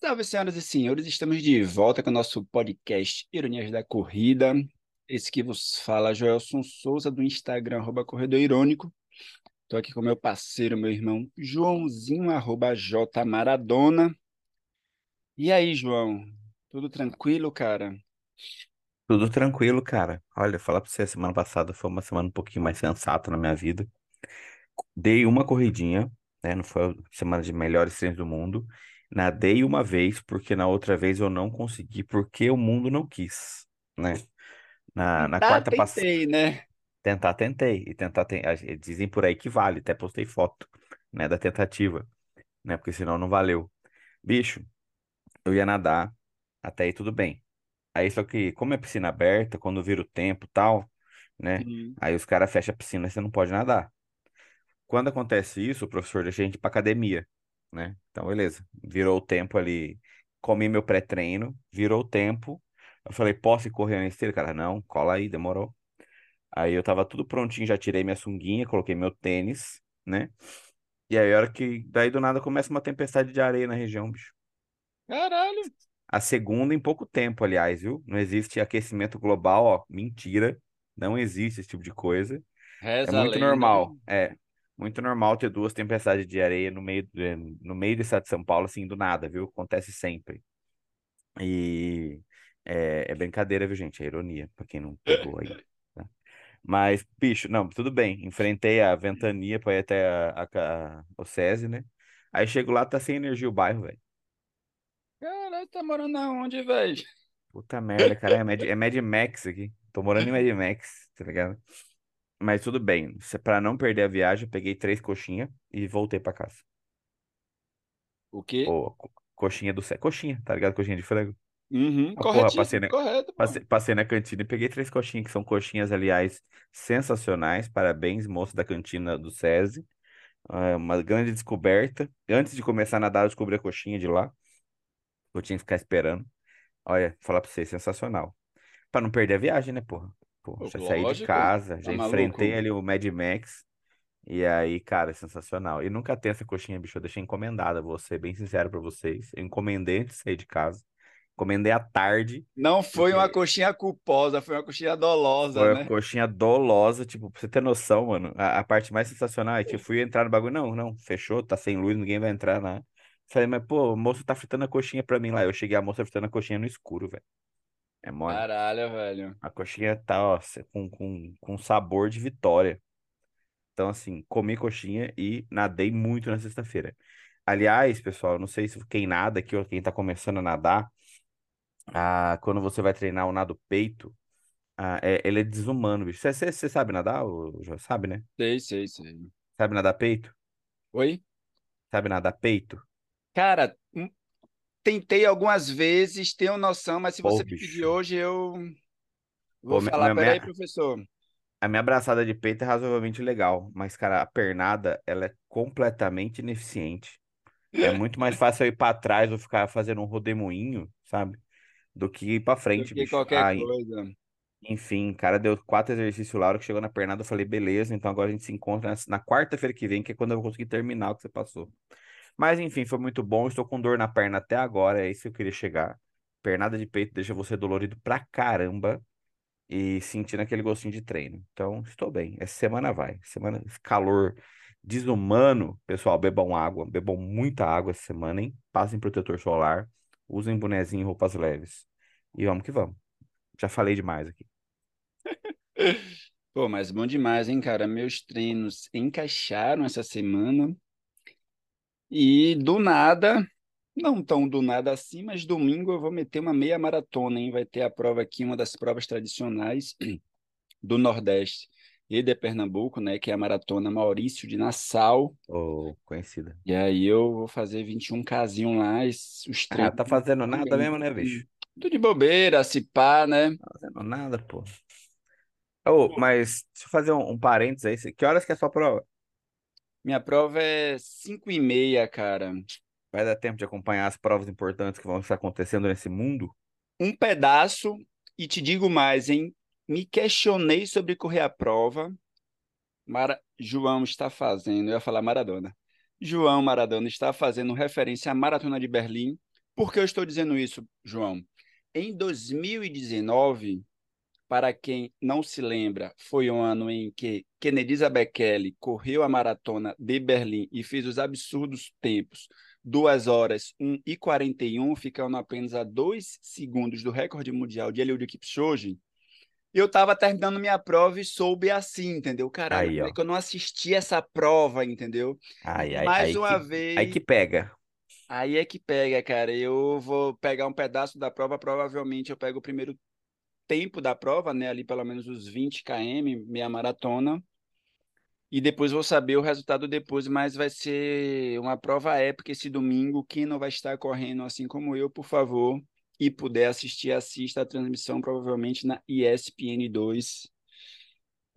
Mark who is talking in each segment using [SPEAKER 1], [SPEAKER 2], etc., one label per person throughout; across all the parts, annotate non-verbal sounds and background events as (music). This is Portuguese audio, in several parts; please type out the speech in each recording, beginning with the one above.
[SPEAKER 1] Salve, senhoras e senhores, estamos de volta com o nosso podcast Ironias da Corrida. Esse que vos fala, Joelson Souza, do Instagram, arroba Corredor Irônico. Estou aqui com meu parceiro, meu irmão, Joãozinho, arroba J Maradona. E aí, João, tudo tranquilo, cara?
[SPEAKER 2] Tudo tranquilo, cara. Olha, falar pra você, semana passada foi uma semana um pouquinho mais sensata na minha vida. Dei uma corridinha, né? Não foi a semana de melhores treinos do mundo. Nadei uma vez, porque na outra vez eu não consegui, porque o mundo não quis, né? Na, na
[SPEAKER 1] Tá,
[SPEAKER 2] quarta passada.
[SPEAKER 1] tentei, né?
[SPEAKER 2] Tentar, tentei. E tentar, ten... dizem por aí que vale. Até postei foto, né, da tentativa, né? Porque senão não valeu. Bicho, eu ia nadar, até aí tudo bem. Aí só que, como é piscina aberta, quando vira o tempo e tal, né?
[SPEAKER 1] Hum.
[SPEAKER 2] Aí os caras fecham a piscina e você não pode nadar. Quando acontece isso, o professor deixa a gente ir pra academia, né? Então, beleza. Virou o tempo ali, comi meu pré-treino, virou o tempo. Eu falei, posso ir correr na esteira? Cara, não, cola aí, demorou. Aí eu tava tudo prontinho, já tirei minha sunguinha, coloquei meu tênis, né? E aí, a hora que, daí do nada começa uma tempestade de areia na região, bicho.
[SPEAKER 1] Caralho.
[SPEAKER 2] A segunda em pouco tempo, aliás, viu? Não existe aquecimento global, ó, mentira. Não existe esse tipo de coisa. É
[SPEAKER 1] Reza a
[SPEAKER 2] muito
[SPEAKER 1] lenda.
[SPEAKER 2] normal, é muito normal ter duas tempestades de areia no meio, eh, no meio do estado de São Paulo, assim, do nada, viu? Acontece sempre. E é, é brincadeira, viu, gente? É ironia, pra quem não pegou aí. tá? Mas, bicho, não, tudo bem. Enfrentei a ventania pra ir até a, a- a- o SESI, né? Aí chego lá, tá sem energia o bairro, velho.
[SPEAKER 1] Caralho, tá morando aonde, velho?
[SPEAKER 2] Puta merda, cara, é Mad, é Mad Max aqui. Tô morando em Mad Max, tá ligado? Mas tudo bem. Pra não perder a viagem, eu peguei três coxinhas e voltei pra casa.
[SPEAKER 1] O quê?
[SPEAKER 2] Pô, co- coxinha do céu. Coxinha, tá ligado? Coxinha de frango.
[SPEAKER 1] Uhum,
[SPEAKER 2] Ah, porra, passei
[SPEAKER 1] corretíssimo,
[SPEAKER 2] na,
[SPEAKER 1] correto, pô.
[SPEAKER 2] passei, passei na cantina e peguei três coxinhas, que são coxinhas, aliás, sensacionais. Parabéns, moço da cantina do SESI. É uma grande descoberta. Antes de começar a nadar, eu descobri a coxinha de lá. Eu tinha que ficar esperando. Olha, falar pra vocês, sensacional. Pra não perder a viagem, né, porra? Pô, já saí de
[SPEAKER 1] lógico.
[SPEAKER 2] casa, já
[SPEAKER 1] Tá
[SPEAKER 2] enfrentei
[SPEAKER 1] maluco?
[SPEAKER 2] ali o Mad Max. E aí, cara, é sensacional. E nunca tem essa coxinha, bicho. Eu deixei encomendada, vou ser bem sincero pra vocês. Eu encomendei antes de sair de casa. Encomendei à tarde.
[SPEAKER 1] Não foi uma coxinha culposa, foi uma coxinha dolosa,
[SPEAKER 2] foi
[SPEAKER 1] né?
[SPEAKER 2] coxinha dolosa, tipo, pra você ter noção, mano. A, a parte mais sensacional é que eu fui entrar no bagulho. Não, não, fechou, tá sem luz, ninguém vai entrar lá. Falei, mas, pô, o moço tá fritando a coxinha pra mim lá. Eu cheguei, a moça fritando a coxinha no escuro, velho. É mole.
[SPEAKER 1] Caralho, velho.
[SPEAKER 2] A coxinha tá, ó, com, com, com sabor de vitória. Então, assim, comi coxinha e nadei muito na sexta-feira. Aliás, pessoal, não sei se quem nada aqui ou quem tá começando a nadar, ah, quando você vai treinar o nado peito, ah, é- ele é desumano, bicho. Você sabe nadar, ô, Jô? Sabe, né?
[SPEAKER 1] Sei, sei, sei.
[SPEAKER 2] Sabe nadar peito?
[SPEAKER 1] Oi?
[SPEAKER 2] Sabe nadar peito?
[SPEAKER 1] Cara, hum, tentei algumas vezes, tenho noção, mas se
[SPEAKER 2] Pô,
[SPEAKER 1] você me pedir hoje, eu
[SPEAKER 2] Pô,
[SPEAKER 1] vou
[SPEAKER 2] minha,
[SPEAKER 1] falar.
[SPEAKER 2] minha,
[SPEAKER 1] Peraí,
[SPEAKER 2] minha-
[SPEAKER 1] professor.
[SPEAKER 2] a minha abraçada de peito é razoavelmente legal, mas, cara, a pernada, ela é completamente ineficiente. É muito mais (laughs) fácil eu ir pra trás ou ficar fazendo um rodemoinho, sabe? Do que ir pra
[SPEAKER 1] Do
[SPEAKER 2] frente,
[SPEAKER 1] que
[SPEAKER 2] bicho.
[SPEAKER 1] qualquer
[SPEAKER 2] Ah,
[SPEAKER 1] coisa.
[SPEAKER 2] enfim, cara, deu quatro exercícios lá, a hora que chegou na pernada, eu falei, beleza, então agora a gente se encontra na, na quarta-feira que vem, que é quando eu vou conseguir terminar o que você passou. Mas enfim, foi muito bom, estou com dor na perna até agora, é isso que eu queria chegar. Pernada de peito deixa você dolorido pra caramba e sentindo aquele gostinho de treino. Então, estou bem. Essa semana vai. Semana, calor desumano. Pessoal, bebam água, bebam muita água essa semana, hein? Passem protetor solar, usem bonezinho e roupas leves. E vamos que vamos. Já falei demais aqui. (laughs)
[SPEAKER 1] Pô, mas bom demais, hein, cara? Meus treinos encaixaram essa semana e do nada, não tão do nada assim, mas domingo eu vou meter uma meia maratona, hein? Vai ter a prova aqui, uma das provas tradicionais (clears throat) do Nordeste e de Pernambuco, né? Que é a Maratona Maurício de Nassau.
[SPEAKER 2] Ô, conhecida.
[SPEAKER 1] E aí eu vou fazer 21Kzinho lá, e s- os
[SPEAKER 2] Ah, tá fazendo nada mesmo, né, bicho?
[SPEAKER 1] Tudo de bobeira, se pá, né?
[SPEAKER 2] Tá fazendo nada, pô. Ô, mas deixa eu fazer um, um parênteses aí. Que horas que é a sua prova?
[SPEAKER 1] Minha prova é 5 e meia, cara.
[SPEAKER 2] Vai dar tempo de acompanhar as provas importantes que vão estar acontecendo nesse mundo?
[SPEAKER 1] Um pedaço, e te digo mais, hein? Me questionei sobre correr a prova. Mara... João está fazendo, eu ia falar Maradona. João Maradona está fazendo referência à Maratona de Berlim, Por que eu estou dizendo isso, João? Em 2019, para quem não se lembra, foi um ano em que Kenedisa Bekele correu a maratona de Berlim e fez os absurdos tempos, 2 horas 1 e 41, ficando apenas a 2 segundos do recorde mundial de Eliud Kipchoge. Eu estava terminando minha prova e soube assim, entendeu? Caralho,
[SPEAKER 2] Aí,
[SPEAKER 1] é que eu não assisti essa prova, entendeu?
[SPEAKER 2] Ai, ai,
[SPEAKER 1] Mais uma
[SPEAKER 2] que,
[SPEAKER 1] vez.
[SPEAKER 2] aí que pega.
[SPEAKER 1] Aí é que pega, cara. Eu vou pegar um pedaço da prova, provavelmente eu pego o primeiro tempo da prova, né? Ali pelo menos os 20 km, meia maratona. E depois vou saber o resultado depois, mas vai ser uma prova épica esse domingo. Quem não vai estar correndo assim como eu, por favor, e puder assistir, assista a transmissão provavelmente na ESPN2.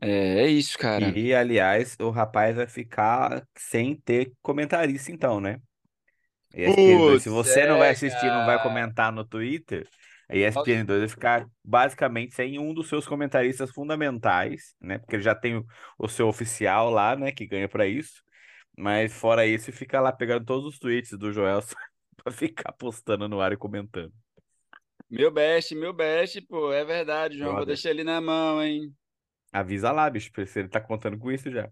[SPEAKER 1] É, é isso, cara.
[SPEAKER 2] E, aliás, o rapaz vai ficar sem ter comentarista, então, né? ESPN2, se
[SPEAKER 1] Putz,
[SPEAKER 2] você não vai
[SPEAKER 1] é,
[SPEAKER 2] assistir, não vai
[SPEAKER 1] cara.
[SPEAKER 2] comentar no Twitter, a
[SPEAKER 1] Nossa,
[SPEAKER 2] ESPN2 vai ficar basicamente sem um dos seus comentaristas fundamentais, né? Porque ele já tem o, o seu oficial lá, né? Que ganha pra isso. Mas fora isso, fica lá pegando todos os tweets do Joel (laughs) pra ficar postando no ar e comentando.
[SPEAKER 1] meu best, meu best, pô, é verdade, João. Vou deixar ele na mão, hein?
[SPEAKER 2] avisa lá, bicho, se ele tá contando com isso já.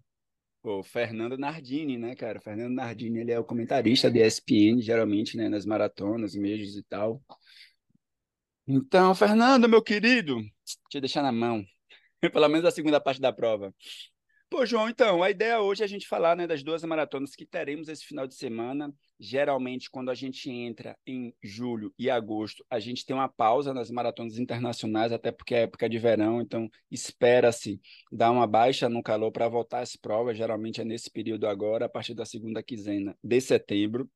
[SPEAKER 1] Pô, Fernando Nardini, né, cara? Fernando Nardini, ele é o comentarista da ESPN, geralmente, né, nas maratonas, meios e tal. Então, Fernando, meu querido, te deixar na mão, (laughs) pelo menos a segunda parte da prova. Pô, João, então, a ideia hoje é a gente falar, né, das duas maratonas que teremos esse final de semana. Geralmente, quando a gente entra em julho e agosto, a gente tem uma pausa nas maratonas internacionais, até porque é época de verão, então espera-se dar uma baixa no calor para voltar às provas. Geralmente é nesse período agora, a partir da segunda quinzena de setembro.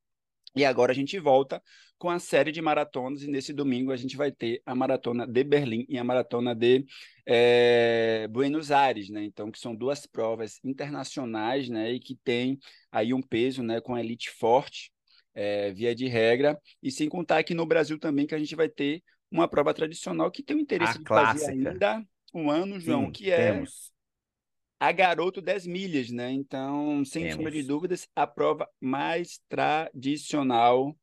[SPEAKER 1] E agora a gente volta com a série de maratonas, e nesse domingo a gente vai ter a maratona de Berlim e a maratona de é, Buenos Aires, né? Então, que são duas provas internacionais, né? E que tem aí um peso, né? Com a elite forte, é, via de regra, e sem contar aqui no Brasil também que a gente vai ter uma prova tradicional que tem o interesse
[SPEAKER 2] A
[SPEAKER 1] de fazer
[SPEAKER 2] clássica.
[SPEAKER 1] ainda um ano, João,
[SPEAKER 2] Sim,
[SPEAKER 1] que é
[SPEAKER 2] temos.
[SPEAKER 1] A Garoto 10 milhas, né? Então, sem sombra de dúvidas, a prova mais tradicional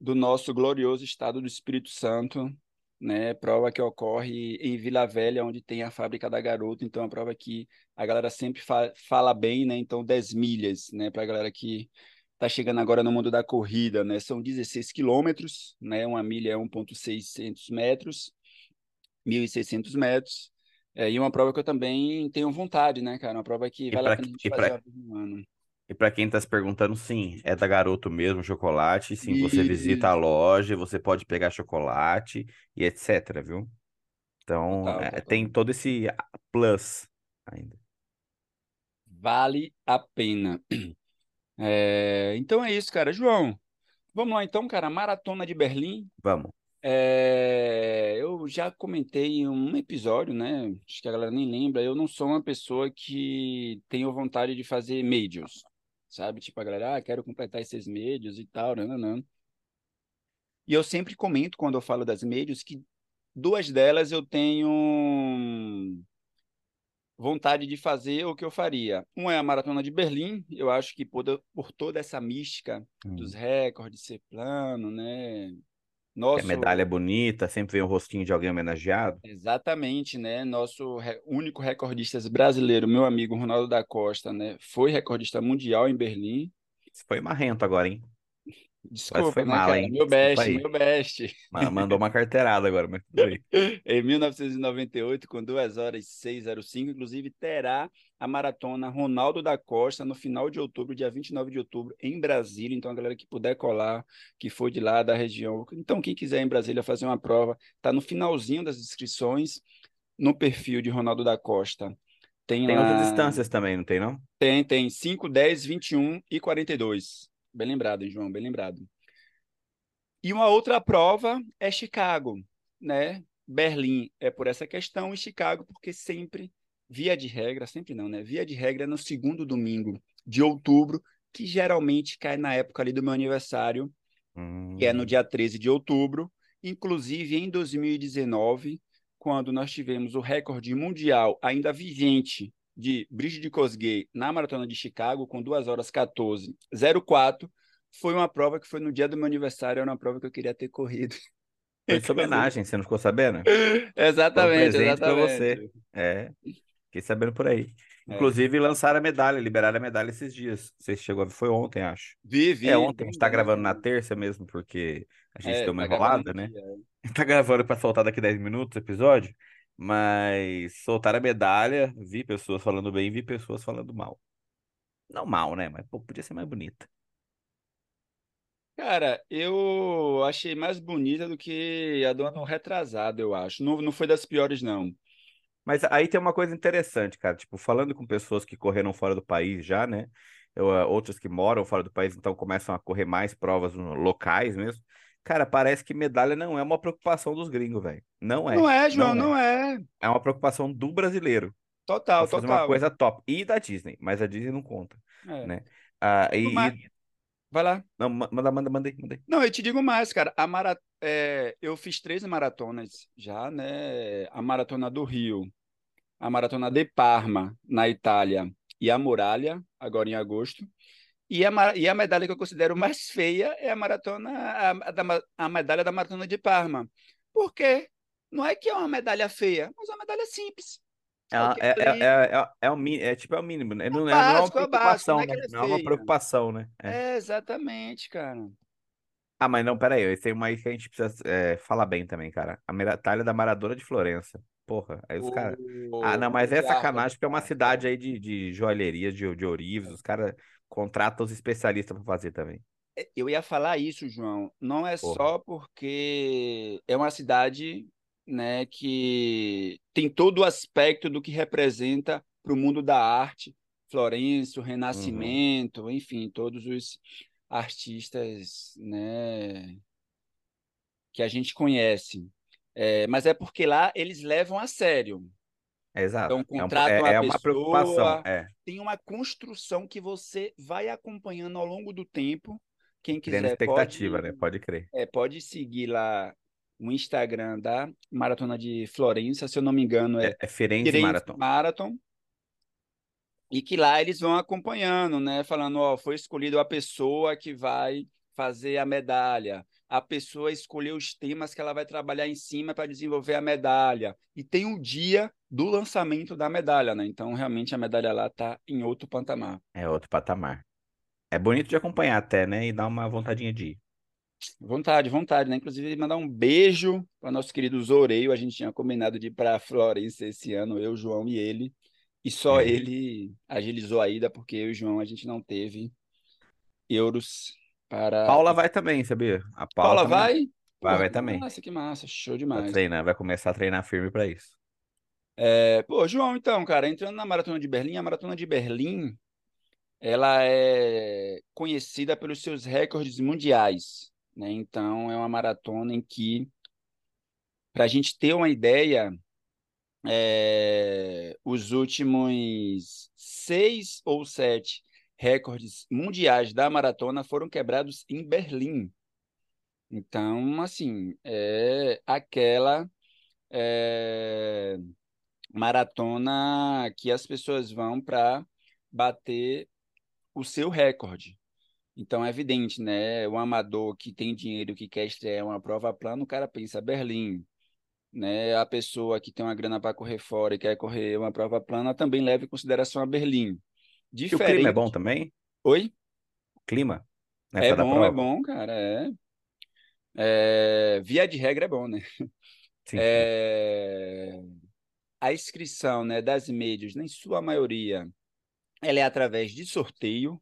[SPEAKER 1] do nosso glorioso estado do Espírito Santo, né? Prova que ocorre em Vila Velha, onde tem a fábrica da Garoto. Então, é uma prova que a galera sempre fa fala bem, né? Então, 10 milhas, né? Para a galera que está chegando agora no mundo da corrida, né? São 16 quilômetros, né? Uma milha é 1.600 metros, 1.600 metros. É, e uma prova que eu também tenho vontade, né, cara? Uma prova que
[SPEAKER 2] E
[SPEAKER 1] vale a pena a gente
[SPEAKER 2] e
[SPEAKER 1] fazer
[SPEAKER 2] pra,
[SPEAKER 1] no ano.
[SPEAKER 2] e pra quem tá se perguntando, sim, é da Garoto mesmo, chocolate. Sim, você visita a loja, você pode pegar chocolate e etc, viu? Então,
[SPEAKER 1] total,
[SPEAKER 2] é,
[SPEAKER 1] total.
[SPEAKER 2] tem todo esse plus ainda.
[SPEAKER 1] Vale a pena. É, então é isso, cara. João, vamos lá então, cara. Maratona de Berlim.
[SPEAKER 2] Vamos.
[SPEAKER 1] É, eu já comentei em um episódio, né? Acho que a galera nem lembra. Eu não sou uma pessoa que tenho vontade de fazer médios, sabe? Tipo, a galera, ah, quero completar esses médios e tal, não, não, não. E eu sempre comento quando eu falo das médios que duas delas eu tenho vontade de fazer o que eu faria. Uma é a Maratona de Berlim, eu acho que por, por toda essa mística dos
[SPEAKER 2] Hum.
[SPEAKER 1] recordes, ser plano, né?
[SPEAKER 2] Que a medalha é
[SPEAKER 1] Nosso,
[SPEAKER 2] bonita, sempre vem o rostinho de alguém homenageado.
[SPEAKER 1] exatamente, né? Nosso re- único recordista brasileiro, meu amigo Ronaldo da Costa, né? Foi recordista mundial em Berlim.
[SPEAKER 2] Foi marrento agora, hein? Quase
[SPEAKER 1] Desculpa,
[SPEAKER 2] foi
[SPEAKER 1] né,
[SPEAKER 2] mala,
[SPEAKER 1] cara?
[SPEAKER 2] hein?
[SPEAKER 1] Meu best,
[SPEAKER 2] aí.
[SPEAKER 1] meu best.
[SPEAKER 2] Ma- Mandou uma carteirada agora, mas tudo bem. (laughs)
[SPEAKER 1] Em 1998, com 2 horas e 6:05, inclusive terá a maratona Ronaldo da Costa no final de outubro, dia 29 de outubro, em Brasília. Então, a galera que puder colar, que for de lá da região. Então, quem quiser em Brasília fazer uma prova, tá no finalzinho das inscrições, no perfil de Ronaldo da Costa. Tem
[SPEAKER 2] Tem outras
[SPEAKER 1] lá,
[SPEAKER 2] distâncias também, não tem, não?
[SPEAKER 1] tem, tem 5, 10, 21 e 42. Bem lembrado, João, bem lembrado. E uma outra prova é Chicago, né? Berlim é por essa questão e Chicago porque sempre, via de regra, sempre não, né? Via de regra é no segundo domingo de outubro, que geralmente cai na época ali do meu aniversário, que é no
[SPEAKER 2] Hum,
[SPEAKER 1] dia 13 de outubro. Inclusive em 2019, quando nós tivemos o recorde mundial ainda vigente de Bridget Kosgei na maratona de Chicago com 2 horas 14 04, foi uma prova que foi no dia do meu aniversário, era uma prova que eu queria ter corrido. (laughs)
[SPEAKER 2] Foi homenagem, você não ficou sabendo? (laughs)
[SPEAKER 1] Exatamente,
[SPEAKER 2] um
[SPEAKER 1] exatamente.
[SPEAKER 2] você. É, fiquei sabendo por aí.
[SPEAKER 1] É.
[SPEAKER 2] Inclusive, lançaram a medalha, liberaram a medalha esses dias. Você chegou a ver? Foi ontem, acho.
[SPEAKER 1] Vi, vi.
[SPEAKER 2] É, ontem, a gente tá gravando na terça mesmo, porque a gente
[SPEAKER 1] É,
[SPEAKER 2] deu uma
[SPEAKER 1] tá
[SPEAKER 2] enrolada, né?
[SPEAKER 1] dia, é. (laughs)
[SPEAKER 2] Tá gravando pra soltar daqui 10 minutos o episódio, mas soltaram a medalha, vi pessoas falando bem, vi pessoas falando mal. Não mal, né? Mas pô, podia ser mais bonita.
[SPEAKER 1] Cara, eu achei mais bonita do que a do ano retrasado, eu acho. Não, não foi das piores, não.
[SPEAKER 2] Mas aí tem uma coisa interessante, cara. Tipo, falando com pessoas que correram fora do país já, né? Eu, ah, outras que moram fora do país, então começam a correr mais provas no- locais mesmo. Cara, parece que medalha não é uma preocupação dos gringos, velho. Não é.
[SPEAKER 1] Não é, João,
[SPEAKER 2] Não
[SPEAKER 1] não
[SPEAKER 2] é.
[SPEAKER 1] é.
[SPEAKER 2] É uma preocupação do brasileiro pra
[SPEAKER 1] Total,
[SPEAKER 2] fazer uma
[SPEAKER 1] total.
[SPEAKER 2] coisa top. E da Disney, mas a Disney não conta,
[SPEAKER 1] É.
[SPEAKER 2] né? Ah, e,
[SPEAKER 1] Vai lá.
[SPEAKER 2] Não, ma- manda, manda, mandei, mandei.
[SPEAKER 1] Não, eu te digo mais, cara. A mara... é, eu fiz três maratonas já, né? A maratona do Rio, a maratona de Parma, na Itália, e a Muralha, agora em agosto. E a, e a medalha que eu considero mais feia é a maratona, a, a medalha da maratona de Parma. Por quê? Não é que é uma medalha feia, mas é uma medalha simples.
[SPEAKER 2] É,
[SPEAKER 1] É
[SPEAKER 2] uma- é, é, é, é, é o é tipo é o mínimo, né? Não, é, não é uma
[SPEAKER 1] básico, é básico,
[SPEAKER 2] preocupação,
[SPEAKER 1] não é que
[SPEAKER 2] né? Não é uma preocupação, né? É.
[SPEAKER 1] Exatamente, cara.
[SPEAKER 2] Ah, mas não, peraí, tem uma aí que a gente precisa falar bem também, cara. A medalha da Maradona de Florença. Porra, aí os caras. Ah, não, mas é sacanagem, porque é uma cidade aí de, de joalheria, de, de ourives, os caras contratam os especialistas pra fazer também.
[SPEAKER 1] Eu ia falar isso, João. Não é
[SPEAKER 2] Porra.
[SPEAKER 1] só porque é uma cidade, né, que tem todo o aspecto do que representa para o mundo da arte, Florença, o
[SPEAKER 2] Uhum.
[SPEAKER 1] Renascimento, enfim, todos os artistas, né, que a gente conhece. É, mas é porque lá eles levam a sério.
[SPEAKER 2] É exato.
[SPEAKER 1] Então,
[SPEAKER 2] É, um-
[SPEAKER 1] contratam
[SPEAKER 2] é-
[SPEAKER 1] a
[SPEAKER 2] é uma preocupação.
[SPEAKER 1] pessoa,
[SPEAKER 2] É,
[SPEAKER 1] tem uma construção que você vai acompanhando ao longo do tempo. Quem quiser
[SPEAKER 2] expectativa,
[SPEAKER 1] pode
[SPEAKER 2] né? Pode crer.
[SPEAKER 1] é, pode seguir lá o Instagram da Maratona de Florença, se eu não me engano, é
[SPEAKER 2] É, é Firenze
[SPEAKER 1] Firenze
[SPEAKER 2] Marathon.
[SPEAKER 1] Marathon. E que lá eles vão acompanhando, né? Falando, ó, foi escolhido a pessoa que vai fazer a medalha. A pessoa escolheu os temas que ela vai trabalhar em cima para desenvolver a medalha. E tem o dia do lançamento da medalha, né? Então, realmente, a medalha lá está em outro patamar.
[SPEAKER 2] É outro patamar. É bonito de acompanhar até, né? E dá uma vontadinha de ir.
[SPEAKER 1] Vontade, vontade, né? Inclusive, mandar um beijo para nosso querido Zoreio. A gente tinha combinado de ir para Florença esse ano, eu, João e ele. E só
[SPEAKER 2] É.
[SPEAKER 1] ele agilizou a ida, porque eu e o João a gente não teve euros para.
[SPEAKER 2] Paula vai também, sabia? A Paula
[SPEAKER 1] Paula
[SPEAKER 2] também
[SPEAKER 1] vai?
[SPEAKER 2] vai, vai também.
[SPEAKER 1] Massa, que massa, show
[SPEAKER 2] Vai
[SPEAKER 1] demais.
[SPEAKER 2] treinar, vai começar a treinar firme pra isso.
[SPEAKER 1] É, pô, João, então, cara, entrando na Maratona de Berlim, a Maratona de Berlim, ela é conhecida pelos seus recordes mundiais, né? Então, é uma maratona em que, para a gente ter uma ideia, é, os últimos seis ou sete recordes mundiais da maratona foram quebrados em Berlim. Então, assim, é aquela é, maratona que as pessoas vão para bater o seu recorde. Então é evidente, né? O amador que tem dinheiro que quer estrear uma prova plana, o cara pensa Berlim, né? A pessoa que tem uma grana para correr fora e quer correr uma prova plana também leva em consideração a Berlim.
[SPEAKER 2] E o clima é
[SPEAKER 1] Diferente.
[SPEAKER 2] bom também?
[SPEAKER 1] Oi?
[SPEAKER 2] O clima?
[SPEAKER 1] É bom, é bom, cara. É. É, Via de regra é bom, né?
[SPEAKER 2] Sim.
[SPEAKER 1] É, A inscrição, né, das médias, em sua maioria, ela é através de sorteio,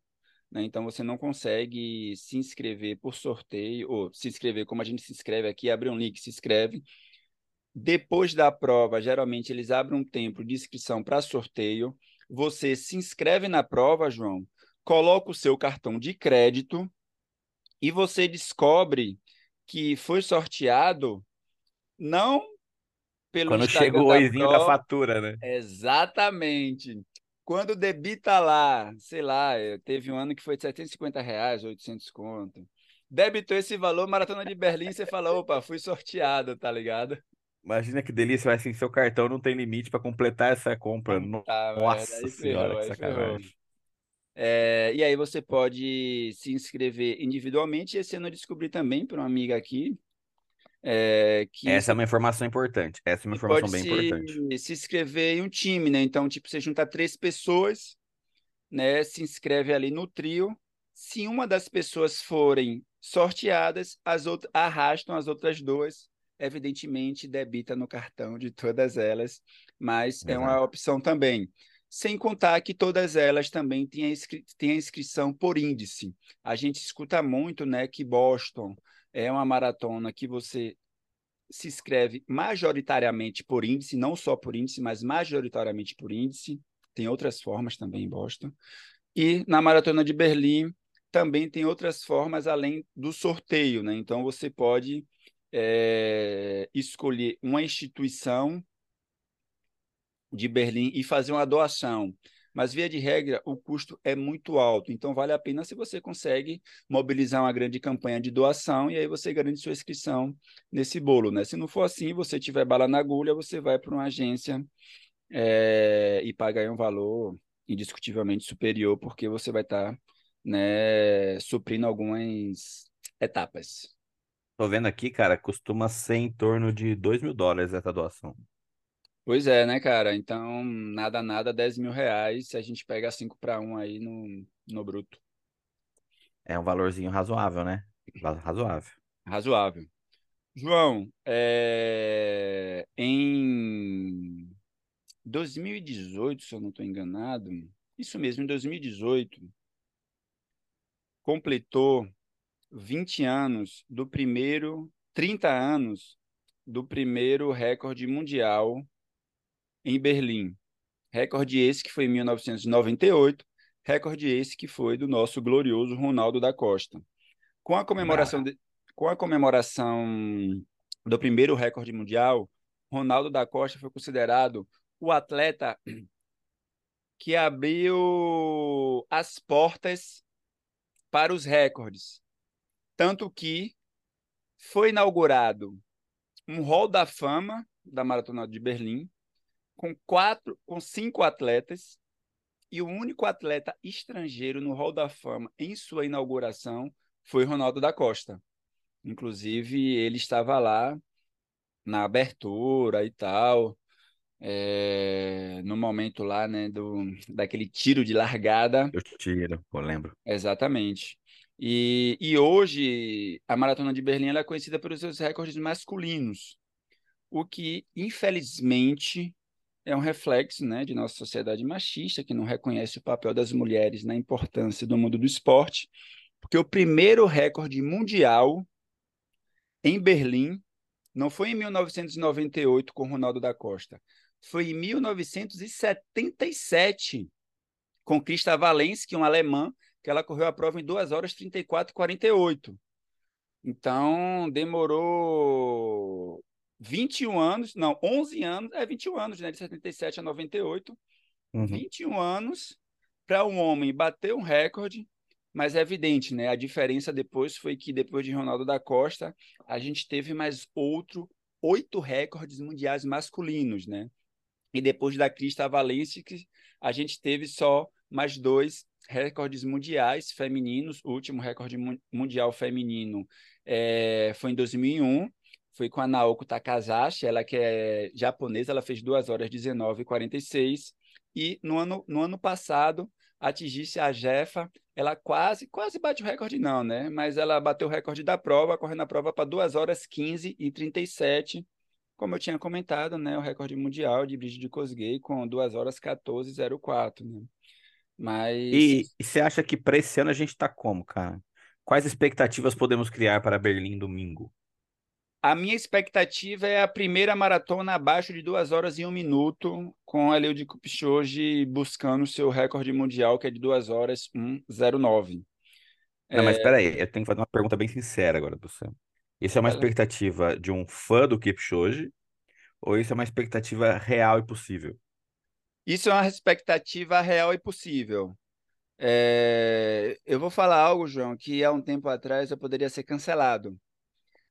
[SPEAKER 1] né? Então você não consegue se inscrever por sorteio, ou se inscrever como a gente se inscreve aqui, abre um link, se inscreve. Depois da prova, geralmente eles abrem um tempo de inscrição para sorteio. Você se inscreve na prova, João, coloca o seu cartão de crédito e você descobre que foi sorteado não pelo
[SPEAKER 2] Quando
[SPEAKER 1] Instagram
[SPEAKER 2] chega o
[SPEAKER 1] da
[SPEAKER 2] oizinho da
[SPEAKER 1] prova,
[SPEAKER 2] fatura, né?
[SPEAKER 1] Exatamente. Quando debita lá, sei lá, eh, teve um ano que foi de 750 reais, 800 conto. Debitou esse valor, Maratona de Berlim, você fala, opa, fui sorteado, tá ligado?
[SPEAKER 2] Imagina que delícia, vai assim, seu cartão não tem limite pra completar essa compra.
[SPEAKER 1] Tá,
[SPEAKER 2] Nossa
[SPEAKER 1] aí
[SPEAKER 2] senhora,
[SPEAKER 1] ferrou,
[SPEAKER 2] que sacanagem.
[SPEAKER 1] É, e aí você pode se inscrever individualmente. Esse ano eu descobri também para uma amiga aqui. É, que
[SPEAKER 2] Essa é uma informação importante. Essa é uma informação bem
[SPEAKER 1] se,
[SPEAKER 2] importante.
[SPEAKER 1] Se inscrever em um time, né? Então, tipo, você junta três pessoas, né? Se inscreve ali no trio. Se uma das pessoas forem sorteadas, as outras arrastam as outras duas. Evidentemente, debita no cartão de todas elas, mas Exato. é uma opção também. Sem contar que todas elas também têm a, inscri têm a inscrição por índice. A gente escuta muito né, que Boston é uma maratona que você se inscreve majoritariamente por índice, não só por índice, mas majoritariamente por índice. Tem outras formas também em Boston. E na maratona de Berlim também tem outras formas além do sorteio, né? Então você pode é, escolher uma instituição de Berlim e fazer uma doação. Mas, via de regra, o custo é muito alto. Então, vale a pena se você consegue mobilizar uma grande campanha de doação e aí você garante sua inscrição nesse bolo. Né? Se não for assim, você tiver bala na agulha, você vai para uma agência é, e paga um valor indiscutivelmente superior, porque você vai estar tá, né, suprindo algumas etapas.
[SPEAKER 2] Tô vendo aqui, cara, costuma ser em torno de 2 mil dólares essa doação.
[SPEAKER 1] Pois é, né, cara? Então, nada, nada, 10 mil reais se a gente pega 5 para 1 aí no, no bruto.
[SPEAKER 2] É um valorzinho razoável, né? Razoável.
[SPEAKER 1] Razoável. João, é... em 2018, se eu não estou enganado, isso mesmo, em 2018, completou 20 anos do primeiro, 30 anos do primeiro recorde mundial em Berlim. Recorde esse que foi em 1998, recorde esse que foi do nosso glorioso Ronaldo da Costa. Com a comemoração, de, com a comemoração do primeiro recorde mundial, Ronaldo da Costa foi considerado o atleta que abriu as portas para os recordes. Tanto que foi inaugurado um hall da fama da Maratona de Berlim, com quatro, com cinco atletas e o único atleta estrangeiro no Hall da Fama em sua inauguração foi Ronaldo da Costa. Inclusive, ele estava lá na abertura e tal, é, no momento lá, né, do, daquele tiro de largada.
[SPEAKER 2] Eu tiro, eu lembro.
[SPEAKER 1] Exatamente. E, e hoje, a Maratona de Berlim é conhecida pelos seus recordes masculinos, o que, infelizmente, é um reflexo né, de nossa sociedade machista, que não reconhece o papel das mulheres na importância do mundo do esporte, porque o primeiro recorde mundial em Berlim não foi em 1998 com Ronaldo da Costa, foi em 1977 com Krista Valensky, uma alemã, que ela correu a prova em 2 horas 34 e 48. Então, demorou 21 anos, não, 11 anos, é 21 anos, né, de 77 a 98, uhum. 21 anos para um homem bater um recorde, mas é evidente, né, a diferença depois foi que depois de Ronaldo da Costa, a gente teve mais outro oito recordes mundiais masculinos, né? E depois da Crista Valência, a gente teve só mais dois recordes mundiais femininos. O último recorde mundial feminino é, foi em 2001, foi com a Naoko Takazashi, ela que é japonesa, ela fez 2 horas 19 e 46. E no ano, no ano passado, atingisse a Jefa, ela quase, quase bate o recorde não, né? Mas ela bateu o recorde da prova, correndo a prova para 2 horas 15 e 37, como eu tinha comentado, né? O recorde mundial de Brigitte Kosgei com 2 horas 14 e 04, né? Mas...
[SPEAKER 2] E, e você acha que para esse ano a gente está como, cara? Quais expectativas podemos criar para Berlim domingo?
[SPEAKER 1] A minha expectativa é a primeira maratona abaixo de duas horas e um minuto, com a Eliud Kipchoge buscando seu recorde mundial, que é de duas horas 1,09.
[SPEAKER 2] Não, é... mas espera aí, eu tenho que fazer uma pergunta bem sincera agora do Sam. Isso é uma expectativa de um fã do Kipchoge ou isso é uma expectativa real e possível?
[SPEAKER 1] Isso é uma expectativa real e possível. É... Eu vou falar algo, João, que há um tempo atrás eu poderia ser cancelado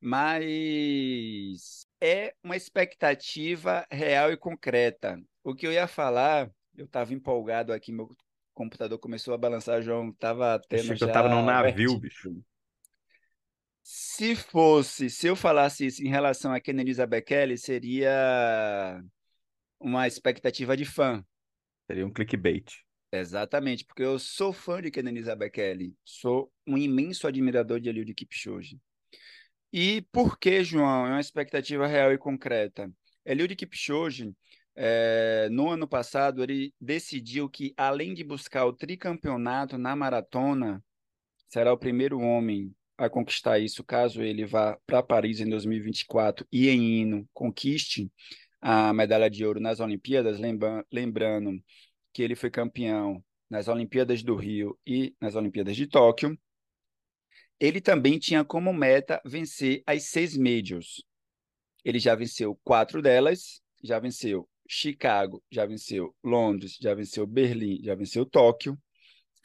[SPEAKER 1] mas é uma expectativa real e concreta. O que eu ia falar, eu estava empolgado aqui, meu computador começou a balançar, João. Tava tendo
[SPEAKER 2] Achei que eu tava num navio, bicho.
[SPEAKER 1] Se fosse, se eu falasse isso em relação a Kenenisa Bekele, seria uma expectativa de fã.
[SPEAKER 2] Seria um clickbait.
[SPEAKER 1] Exatamente, porque eu sou fã de Kenenisa Bekele. Sou um imenso admirador de Eliud Kipchoge. E por que, João? É uma expectativa real e concreta. Eliud Kipchoge, eh, no ano passado, ele decidiu que, além de buscar o tricampeonato na maratona, será o primeiro homem a conquistar isso, caso ele vá para Paris em 2024 e em Hino conquiste a medalha de ouro nas Olimpíadas, lembra lembrando que ele foi campeão nas Olimpíadas do Rio e nas Olimpíadas de Tóquio. Ele também tinha como meta vencer as seis majors. Ele já venceu quatro delas, já venceu Chicago, já venceu Londres, já venceu Berlim, já venceu Tóquio.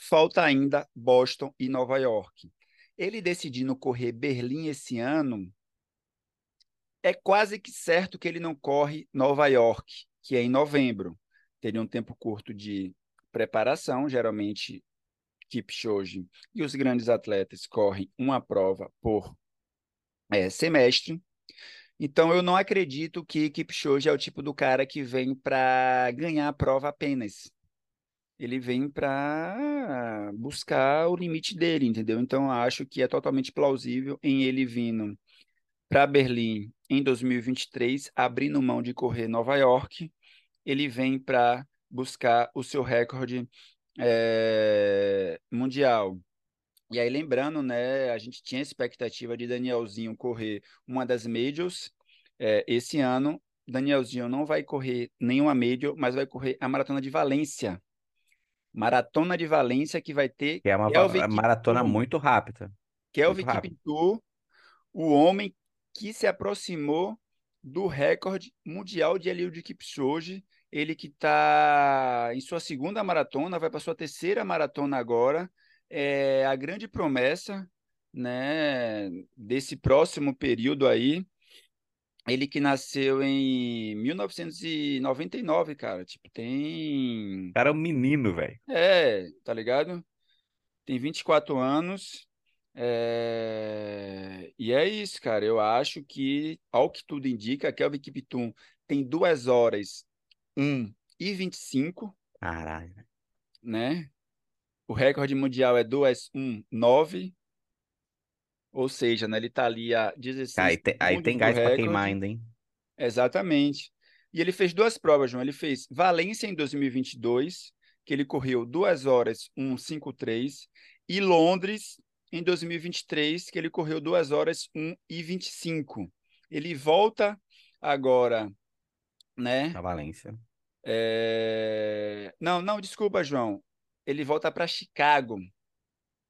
[SPEAKER 1] Falta ainda Boston e Nova York. Ele decidindo correr Berlim esse ano, é quase que certo que ele não corre Nova York, que é em novembro. Teria um tempo curto de preparação, geralmente Kipchoge e os grandes atletas correm uma prova por é, semestre. Então, eu não acredito que Kipchoge é o tipo do cara que vem para ganhar a prova apenas. Ele vem para buscar o limite dele, entendeu? Então, acho que é totalmente plausível em ele vindo para Berlim em 2023, abrindo mão de correr Nova York, ele vem para buscar o seu recorde é, mundial. E aí, lembrando, né, a gente tinha a expectativa de Danielzinho correr uma das majors é, esse ano. Danielzinho não vai correr nenhuma major, mas vai correr a Maratona de Valência. Maratona de Valência que vai ter
[SPEAKER 2] Que é uma
[SPEAKER 1] Kelvin
[SPEAKER 2] maratona muito rápida.
[SPEAKER 1] Kelvin
[SPEAKER 2] muito rápido.
[SPEAKER 1] O homem que se aproximou do recorde mundial de Eliud Kipchoge, ele que está em sua segunda maratona, vai para sua terceira maratona agora, é a grande promessa, né, desse próximo período aí. Ele que nasceu em 1999, cara, tipo, tem
[SPEAKER 2] O cara é um menino, velho.
[SPEAKER 1] é, tá ligado? Tem 24 anos. É, E é isso, cara. Eu acho que, ao que tudo indica, Kelvin Kiptum tem 2 horas 1 e 25,
[SPEAKER 2] Caralho.
[SPEAKER 1] né? O recorde mundial é 2 1 9, ou seja, né, ele tá ali a 16
[SPEAKER 2] Aí tem, aí tem gás pra queimar ainda, hein?
[SPEAKER 1] Exatamente. E ele fez duas provas, João. Ele fez Valência em 2022, que ele correu 2 horas 1:53, e Londres em 2023, que ele correu 2 horas 1 e 25. Ele volta agora, né?
[SPEAKER 2] Na Valência.
[SPEAKER 1] É, Não, não, desculpa, João. Ele volta para Chicago.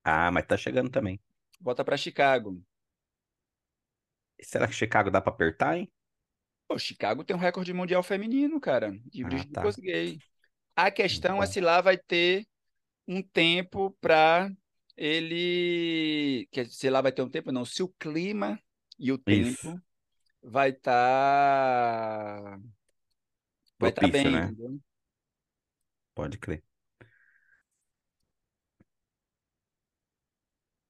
[SPEAKER 2] Ah, mas tá chegando também.
[SPEAKER 1] Volta para Chicago.
[SPEAKER 2] Será que Chicago dá pra apertar, hein?
[SPEAKER 1] Pô, Chicago tem um recorde mundial feminino, cara, de
[SPEAKER 2] Ah, tá.
[SPEAKER 1] Kosgei. A questão é se lá vai ter um tempo para ele. Quer dizer, se lá vai ter um tempo, não. Se o clima e o
[SPEAKER 2] Isso.
[SPEAKER 1] tempo vai estar. vai estar
[SPEAKER 2] Propício,
[SPEAKER 1] bem,
[SPEAKER 2] né? Pode crer.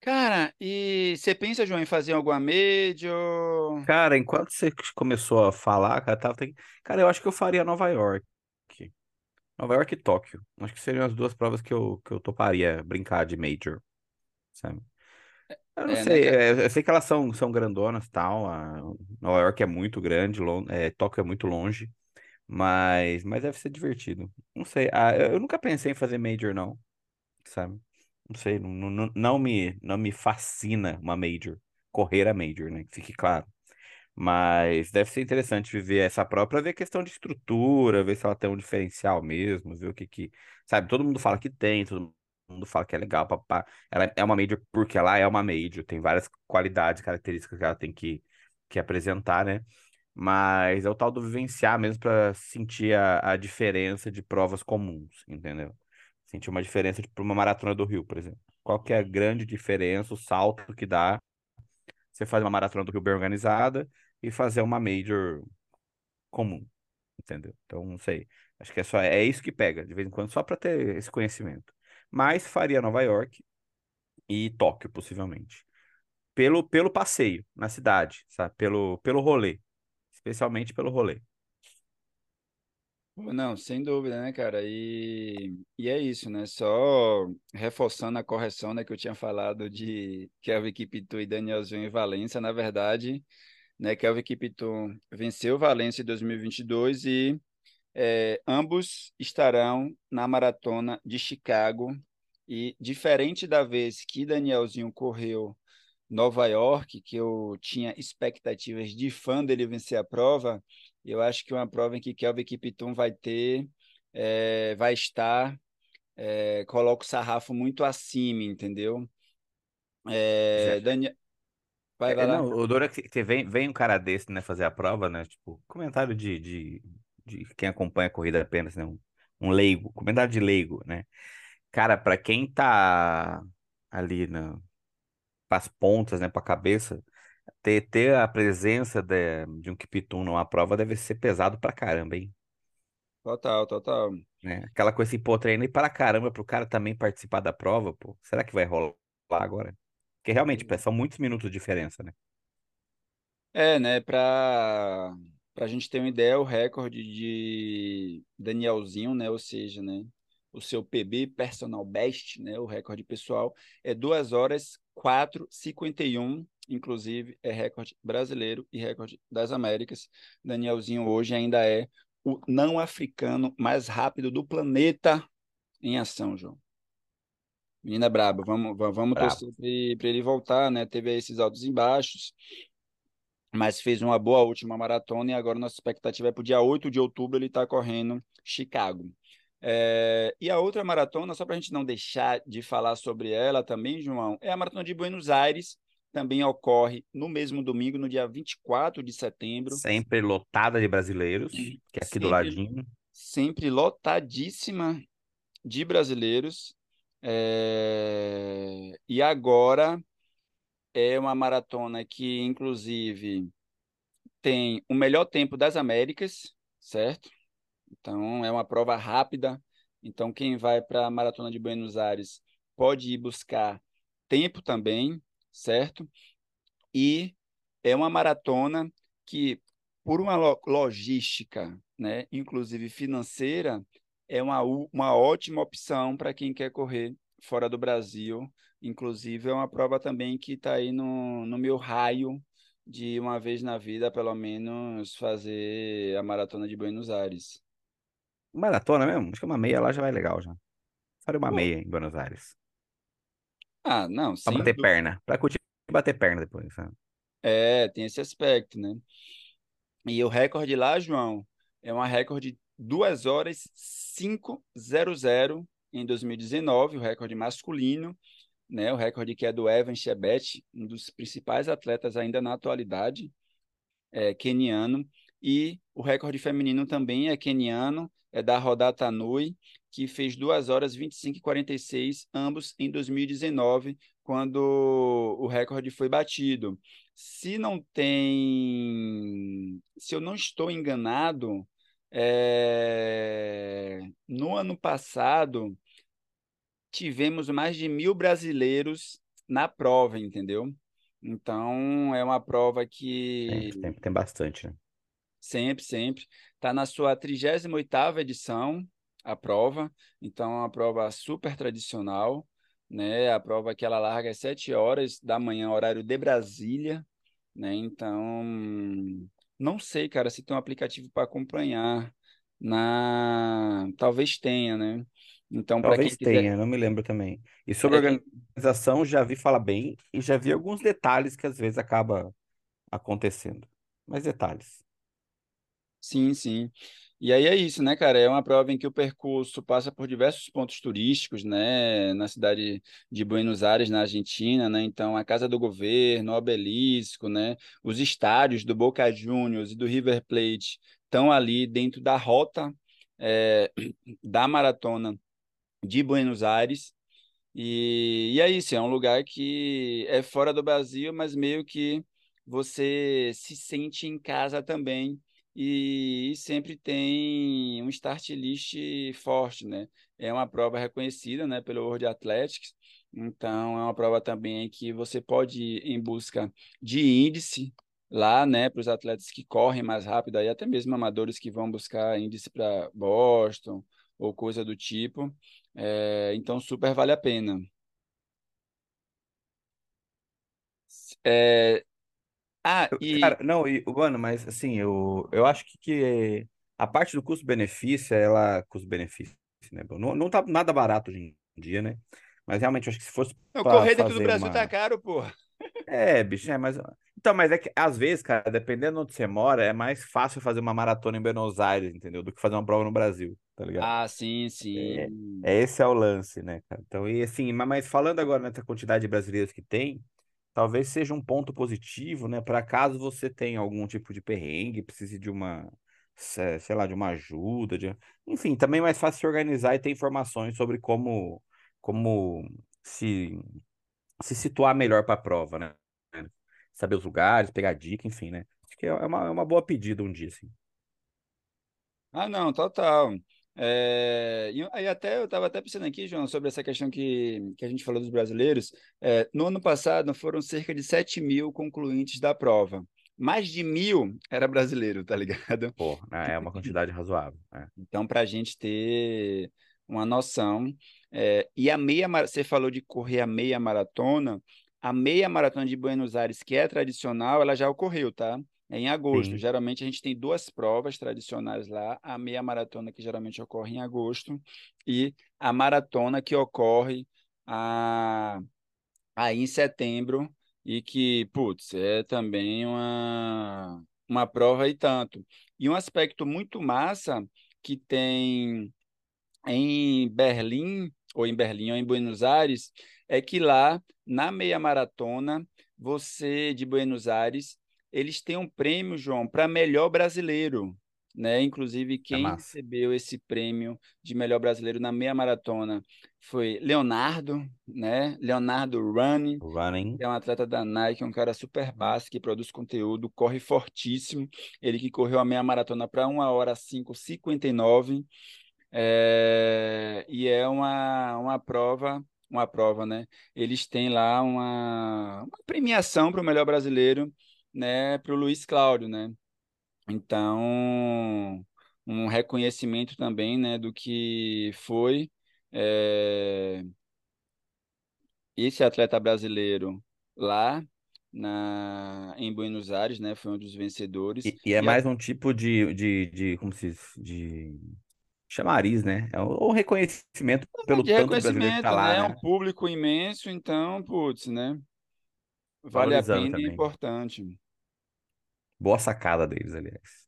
[SPEAKER 1] Cara, e você pensa, João, em fazer alguma major?
[SPEAKER 2] Cara, enquanto você começou a falar, cara, tava... cara, eu acho que eu faria Nova York. Nova York e Tóquio. Acho que seriam as duas provas que eu, que eu toparia brincar de Major, sabe? Eu não
[SPEAKER 1] É, né,
[SPEAKER 2] sei,
[SPEAKER 1] cara?
[SPEAKER 2] é, eu sei que elas são, são grandonas e tal. a- Nova York é muito grande, Lon- é, Tóquio é muito longe, mas, mas deve ser divertido. Não sei, ah, eu eu nunca pensei em fazer Major, não, sabe? Não sei, não, não, não- me, não me fascina uma Major, correr a Major, né? Que fique claro. Mas deve ser interessante viver essa prova para ver questão de estrutura, ver se ela tem um diferencial mesmo, ver o que que. Sabe, todo mundo fala que tem, todo mundo fala que é legal, papá. Ela é uma major porque ela é uma major, tem várias qualidades, características que ela tem que, que apresentar, né? Mas é o tal do vivenciar mesmo para sentir a, a diferença de provas comuns, entendeu? Sentir uma diferença para uma maratona do Rio, por exemplo. Qual que é a grande diferença, o salto que dá você faz uma maratona do Rio bem organizada e fazer uma major comum, entendeu? Então, não sei. Acho que é só é isso que pega, de vez em quando, só para ter esse conhecimento. Mas faria Nova York e Tóquio, possivelmente. Pelo, pelo passeio na cidade, sabe? Pelo, pelo rolê. Especialmente pelo rolê.
[SPEAKER 1] Não, sem dúvida, né, cara? E, e é isso, né? Só reforçando a correção, né, que eu tinha falado de Kelvin Kiptu e Danielzinho em Valência. Na verdade, né, Kelvin Kiptu venceu Valência em 2022 e é, ambos estarão na maratona de Chicago. E diferente da vez que Danielzinho correu Nova York, que eu tinha expectativas de fã dele vencer a prova, eu acho que uma prova em que Kelvin Kiptum vai ter, é, vai estar, é, coloca o sarrafo muito acima, entendeu? É, Daniel...
[SPEAKER 2] Vai, vai é. Não, o Dora que vem, vem um cara desse, né, fazer a prova, né? Tipo, comentário de, de, de quem acompanha a corrida apenas, né? Um, um leigo, comentário de leigo, né? Cara, para quem tá ali na, as pontas, né, pra cabeça, ter, ter a presença de, de um Kiptum numa prova deve ser pesado pra caramba, hein?
[SPEAKER 1] Total, total.
[SPEAKER 2] Né? Aquela coisa assim, pô, treinei para caramba pro cara também participar da prova, pô. Será que vai rolar agora? Porque realmente, são muitos minutos de diferença, né?
[SPEAKER 1] É, né, pra, pra gente ter uma ideia, o recorde de Danielzinho, né, ou seja, né, o seu PB, personal best, né, o recorde pessoal, é 2 horas 4,51, inclusive é recorde brasileiro e recorde das Américas. Danielzinho hoje ainda é o não africano mais rápido do planeta em ação, João. Menina braba, vamos, vamos torcer para ele voltar, né? Teve esses altos e baixos, mas fez uma boa última maratona e agora nossa expectativa é para o dia 8 de outubro ele estar tá correndo Chicago. É, e a outra maratona, só para a gente não deixar de falar sobre ela também, João, é a Maratona de Buenos Aires, também ocorre no mesmo domingo, no dia 24 de setembro.
[SPEAKER 2] Sempre lotada de brasileiros, que é aqui sempre, do ladinho.
[SPEAKER 1] Sempre lotadíssima de brasileiros. É... E agora é uma maratona que, inclusive, tem o melhor tempo das Américas, certo? Então, é uma prova rápida. Então, quem vai para a Maratona de Buenos Aires pode ir buscar tempo também, certo? E é uma maratona que, por uma logística, né, inclusive financeira, é uma, uma ótima opção para quem quer correr fora do Brasil. Inclusive, é uma prova também que está aí no, no meu raio de uma vez na vida, pelo menos, fazer a maratona de Buenos Aires.
[SPEAKER 2] Maratona mesmo? Acho que uma meia lá já vai legal já. Faria uma Pô. meia em Buenos Aires.
[SPEAKER 1] Ah, não,
[SPEAKER 2] sim. Pra bater perna. Pra curtir bater perna depois. Sabe?
[SPEAKER 1] É, tem esse aspecto, né? E o recorde lá, João, é uma recorde 2 horas 500 em 2019, o recorde masculino, né? O recorde que é do Evan Chebet, um dos principais atletas ainda na atualidade, é, keniano. E o recorde feminino também é keniano, é da Rodata Nui, que fez 2 horas 25 e 46, ambos em 2019, quando o recorde foi batido. Se não tem. Se eu não estou enganado, é... no ano passado tivemos mais de mil brasileiros na prova, entendeu? Então é uma prova que.
[SPEAKER 2] Sempre, sempre tem bastante, né?
[SPEAKER 1] Sempre, sempre. Está na sua 38ª edição, a prova. Então, é uma prova super tradicional, né? A prova que ela larga às 7 horas da manhã, horário de Brasília, né? Então, não sei, cara, se tem um aplicativo para acompanhar. Na... Talvez tenha, né?
[SPEAKER 2] Então, para quem quiser... tenha, não me lembro também. E sobre a organização, já vi falar bem e já vi alguns detalhes que às vezes acaba acontecendo. Mas detalhes.
[SPEAKER 1] Sim, sim. E aí é isso, né, cara? É uma prova em que o percurso passa por diversos pontos turísticos, né, na cidade de Buenos Aires, na Argentina, né? Então, a Casa do Governo, o Obelisco, né, os estádios do Boca Juniors e do River Plate estão ali dentro da rota é, (clears throat) da maratona de Buenos Aires. E, e é isso, é um lugar que é fora do Brasil, mas meio que você se sente em casa também e, sempre tem um start list forte, né? é uma prova reconhecida, né, pelo World Athletics. Então, é uma prova também que você pode ir em busca de índice lá, né, para os atletas que correm mais rápido, aí até mesmo amadores que vão buscar índice para Boston ou coisa do tipo. É, então, super vale a pena. É... Ah, e.
[SPEAKER 2] Cara, não, e, mano, mas assim, eu, eu acho que, que a parte do custo-benefício, ela. Custo-benefício, né? Não, não tá nada barato hoje em dia, né? Mas realmente, eu acho que se fosse.
[SPEAKER 1] Não, correr dentro do Brasil uma... tá caro, pô.
[SPEAKER 2] É, bicho, é, mas. Então, mas é que às vezes, cara, dependendo de onde você mora, é mais fácil fazer uma maratona em Buenos Aires, entendeu? Do que fazer uma prova no Brasil, tá ligado?
[SPEAKER 1] Ah, sim, sim.
[SPEAKER 2] É, é esse é o lance, né, cara? Então, e assim, mas falando agora nessa quantidade de brasileiros que tem, talvez seja um ponto positivo, né, para caso você tenha algum tipo de perrengue, precise de uma, sei lá, de uma ajuda, de... enfim, também é mais fácil se organizar e ter informações sobre como, como se, se situar melhor para a prova, né? Saber os lugares, pegar dica, enfim, né? Acho que é uma, é uma boa pedida um dia, assim.
[SPEAKER 1] Ah, não, total. É, e aí até eu estava até pensando aqui, João, sobre essa questão que, que a gente falou dos brasileiros. É, no ano passado foram cerca de 7 mil concluintes da prova. Mais de mil era brasileiro, tá ligado?
[SPEAKER 2] Pô, é uma quantidade razoável. É.
[SPEAKER 1] Então, para a gente ter uma noção. É, e a meia, você falou de correr a meia maratona. A meia maratona de Buenos Aires, que é tradicional, ela já ocorreu, tá? É em agosto. Sim. Geralmente a gente tem duas provas tradicionais lá: a meia maratona, que geralmente ocorre em agosto, e a maratona, que ocorre a... aí em setembro, e que, putz, é também uma, uma prova e tanto. E um aspecto muito massa que tem em Berlim, ou em Berlim, ou em Buenos Aires, é que lá, na meia maratona, você de Buenos Aires, eles têm um prêmio, João, para melhor brasileiro. Né? Inclusive, é quem é recebeu esse prêmio de melhor brasileiro na meia maratona foi Leonardo, né? Leonardo Running,
[SPEAKER 2] Running.
[SPEAKER 1] que é um atleta da Nike, um cara super básico que produz conteúdo, corre fortíssimo. Ele que correu a meia maratona para 1 hora 5,59 é, e é uma, uma prova, uma prova, né? Eles têm lá uma, uma premiação para o melhor brasileiro, né? Para o Luiz Cláudio, né? Então, um reconhecimento também, né? Do que foi é, esse atleta brasileiro lá na, em Buenos Aires, né? Foi um dos vencedores.
[SPEAKER 2] E, e é e mais a... um tipo de, de, de, como se diz, de chamariz, né? É um reconhecimento pelo
[SPEAKER 1] de tanto brasileiro que tá lá, né? É um público imenso, então, putz, né? Vale a pena e é importante.
[SPEAKER 2] Boa sacada deles, aliás.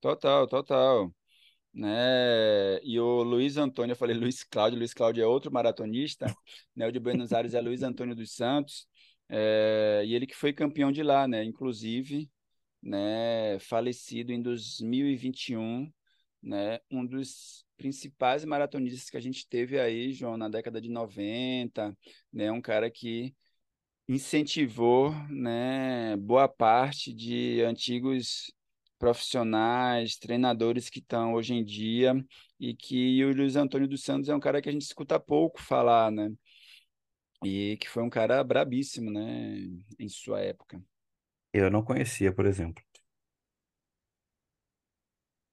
[SPEAKER 1] Total, total. Né? E o Luiz Antônio, eu falei Luiz Cláudio, Luiz Cláudio é outro maratonista, né? O de Buenos Aires é Luiz Antônio dos Santos, é... e ele que foi campeão de lá, né? Inclusive, né? Falecido em 2021, né? Um dos principais maratonistas que a gente teve aí, João, na década de 90, né? Um cara que incentivou, né, boa parte de antigos profissionais, treinadores que estão hoje em dia e que o Luiz Antônio dos Santos é um cara que a gente escuta pouco falar, né? E que foi um cara brabíssimo, né, em sua época.
[SPEAKER 2] Eu não conhecia, por exemplo.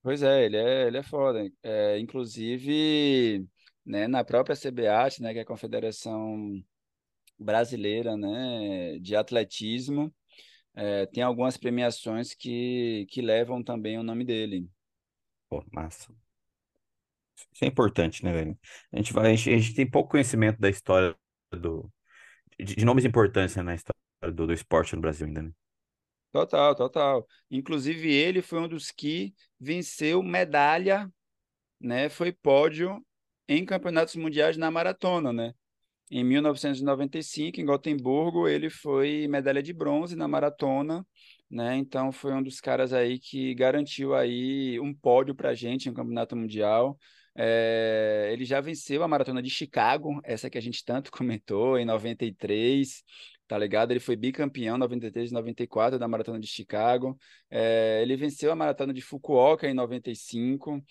[SPEAKER 1] Pois é, ele é, ele é foda. É, inclusive, né, na própria CBAT, né, que é a Confederação Brasileira, né, de Atletismo, é, tem algumas premiações que, que levam também o nome dele.
[SPEAKER 2] Pô, massa. Isso é importante, né, velho? A gente vai, a gente, a gente tem pouco conhecimento da história do, de, de nomes importantes né, na história do, do esporte no Brasil ainda, né?
[SPEAKER 1] Total, total. Inclusive, ele foi um dos que venceu medalha, né? Foi pódio em campeonatos mundiais na maratona, né? Em 1995, em Gotemburgo, ele foi medalha de bronze na maratona, né? Então foi um dos caras aí que garantiu aí um pódio para a gente em campeonato mundial. É, ele já venceu a maratona de Chicago, essa que a gente tanto (laughs) comentou, em 93 tá ligado? Ele foi bicampeão 93 e 94 da Maratona de Chicago. É, ele venceu a Maratona de Fukuoka em 95.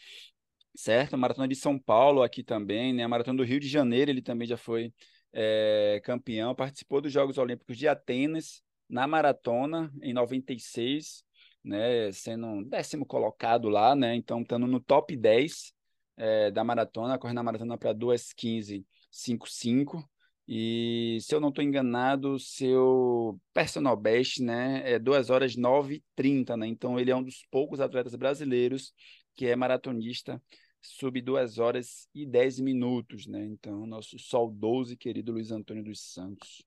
[SPEAKER 1] Certo? A Maratona de São Paulo aqui também, né? A Maratona do Rio de Janeiro, ele também já foi é, campeão, participou dos Jogos Olímpicos de Atenas na maratona em 96, né? Sendo um décimo colocado lá, né? Então, estando no top 10 é, da maratona, correndo a maratona para 2:15:55. E se eu não estou enganado, seu personal best, né, é 2 horas 9 e 30, né? Então ele é um dos poucos atletas brasileiros que é maratonista sub 2 horas e 10 minutos, né? Então, nosso saudoso e querido Luiz Antônio dos Santos.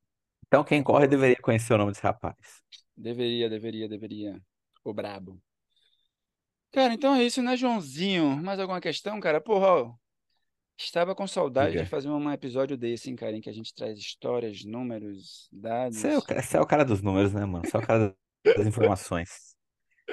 [SPEAKER 2] Então, quem corre deveria conhecer o nome desse rapaz.
[SPEAKER 1] Deveria, deveria, deveria. O brabo. Cara, então é isso, né, Joãozinho? Mais alguma questão, cara? Porra, ó, estava com saudade de
[SPEAKER 2] Diga.
[SPEAKER 1] fazer um episódio desse, hein, cara, em que a gente traz histórias, números,
[SPEAKER 2] Você é o,
[SPEAKER 1] dados.
[SPEAKER 2] você é o cara dos números, né, mano? Você é o cara das informações.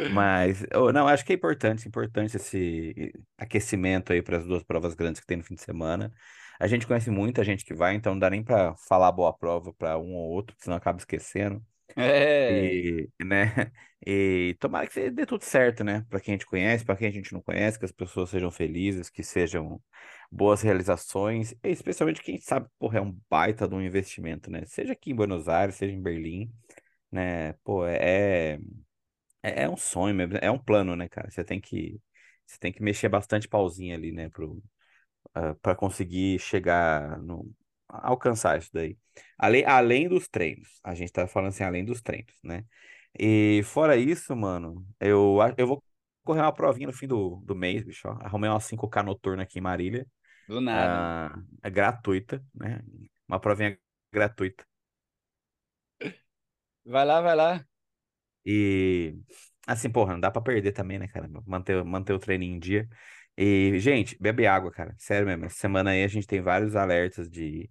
[SPEAKER 2] Mas, oh, não, acho que é importante, importante esse aquecimento aí para as duas provas grandes que tem no fim de semana. A gente conhece muita gente que vai, então não dá nem para falar boa prova para um ou outro, senão acaba esquecendo.
[SPEAKER 1] É,
[SPEAKER 2] E, né? (laughs) E tomara que dê tudo certo, né? Para quem a gente conhece, para quem a gente não conhece, que as pessoas sejam felizes, que sejam boas realizações, e especialmente quem sabe, porra, é um baita de um investimento, né? Seja aqui em Buenos Aires, seja em Berlim, né? Pô, é, é, é um sonho mesmo, é um plano, né, cara? Você tem que, você tem que mexer bastante pauzinho ali, né, pro, para conseguir chegar no alcançar isso daí. Além, além dos treinos, a gente tá falando assim, além dos treinos, né? E fora isso, mano, eu, eu vou correr uma provinha no fim do, do mês, bicho. ó. Arrumei uma 5K noturna aqui em Marília.
[SPEAKER 1] do nada.
[SPEAKER 2] Ah, é gratuita, né? Uma provinha gratuita.
[SPEAKER 1] Vai lá, vai lá.
[SPEAKER 2] E assim, porra, não dá pra perder também, né, cara? Manter, manter o treino em dia. E, gente, bebe água, cara. Sério mesmo. Essa semana aí a gente tem vários alertas de,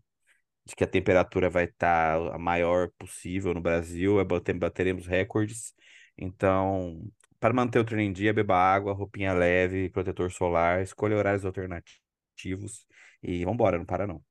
[SPEAKER 2] de que a temperatura vai estar a maior possível no Brasil. é bater- Bateremos recordes. Então, para manter o treino em dia, beba água, roupinha leve, protetor solar, escolha horários alternativos. E vambora, não para não.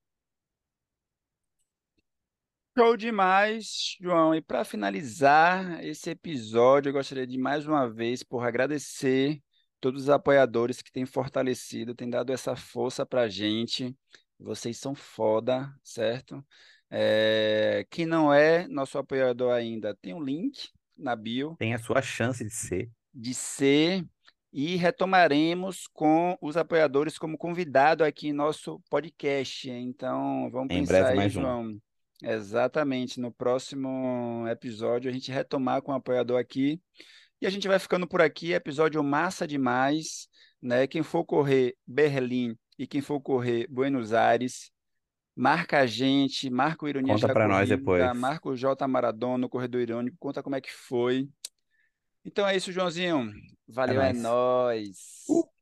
[SPEAKER 1] Show demais, João. E para finalizar esse episódio, eu gostaria de mais uma vez, por agradecer todos os apoiadores que têm fortalecido, têm dado essa força para a gente. Vocês são foda, certo? É, Quem não é nosso apoiador ainda, tem um link na bio
[SPEAKER 2] Tem a sua chance de ser.
[SPEAKER 1] de ser e retomaremos com os apoiadores como convidado aqui em nosso podcast. Então, vamos
[SPEAKER 2] Em
[SPEAKER 1] pensar
[SPEAKER 2] breve
[SPEAKER 1] aí,
[SPEAKER 2] mais um.
[SPEAKER 1] Exatamente, no próximo episódio a gente retomar com o apoiador aqui. E a gente vai ficando por aqui, episódio massa demais, né? Quem for correr Berlim e quem for correr Buenos Aires, marca a gente, marca o Ironias
[SPEAKER 2] Conta
[SPEAKER 1] da
[SPEAKER 2] pra nós depois.
[SPEAKER 1] marca o J Maradona, o Corredor Irônico, conta como é que foi. Então é isso, Joãozinho.
[SPEAKER 2] É
[SPEAKER 1] Valeu, é
[SPEAKER 2] nóis.
[SPEAKER 1] nóis.
[SPEAKER 2] Uh!